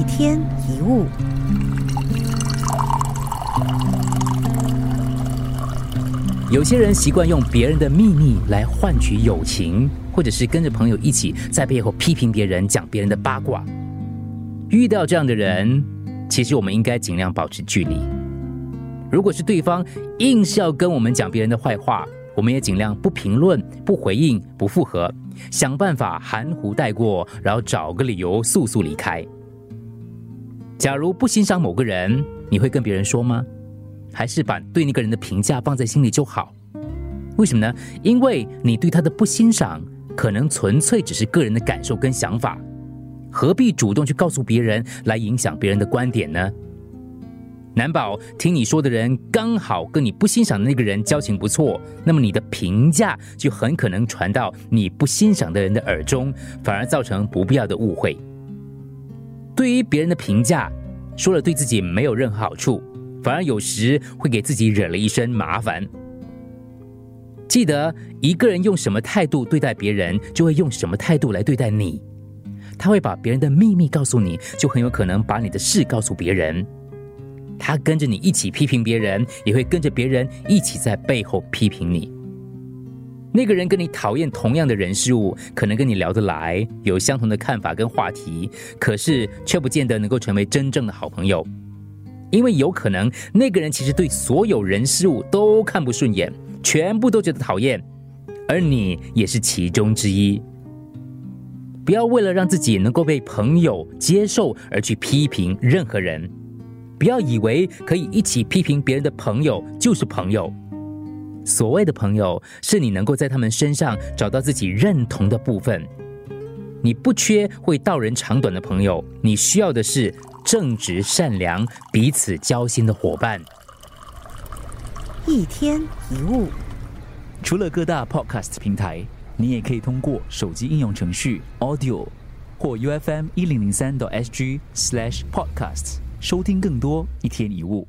一天一物。有些人习惯用别人的秘密来换取友情，或者是跟着朋友一起在背后批评别人、讲别人的八卦。遇到这样的人，其实我们应该尽量保持距离。如果是对方硬是要跟我们讲别人的坏话，我们也尽量不评论、不回应、不附和，想办法含糊带过，然后找个理由速速离开。假如不欣赏某个人，你会跟别人说吗？还是把对那个人的评价放在心里就好？为什么呢？因为你对他的不欣赏，可能纯粹只是个人的感受跟想法，何必主动去告诉别人来影响别人的观点呢？难保听你说的人刚好跟你不欣赏的那个人交情不错，那么你的评价就很可能传到你不欣赏的人的耳中，反而造成不必要的误会。对于别人的评价，说了对自己没有任何好处。反而有时会给自己惹了一身麻烦。记得一个人用什么态度对待别人，就会用什么态度来对待你。他会把别人的秘密告诉你，就很有可能把你的事告诉别人。他跟着你一起批评别人，也会跟着别人一起在背后批评你。那个人跟你讨厌同样的人事物，可能跟你聊得来，有相同的看法跟话题，可是却不见得能够成为真正的好朋友。因为有可能那个人其实对所有人事物都看不顺眼，全部都觉得讨厌，而你也是其中之一。不要为了让自己能够被朋友接受而去批评任何人，不要以为可以一起批评别人的朋友就是朋友。所谓的朋友，是你能够在他们身上找到自己认同的部分。你不缺会道人长短的朋友，你需要的是。正直善良、彼此交心的伙伴。一天一物，除了各大 Podcast 平台，你也可以通过手机应用程序 Audio 或 U F M 一零零三 SG Slash Podcasts 收听更多一天一物。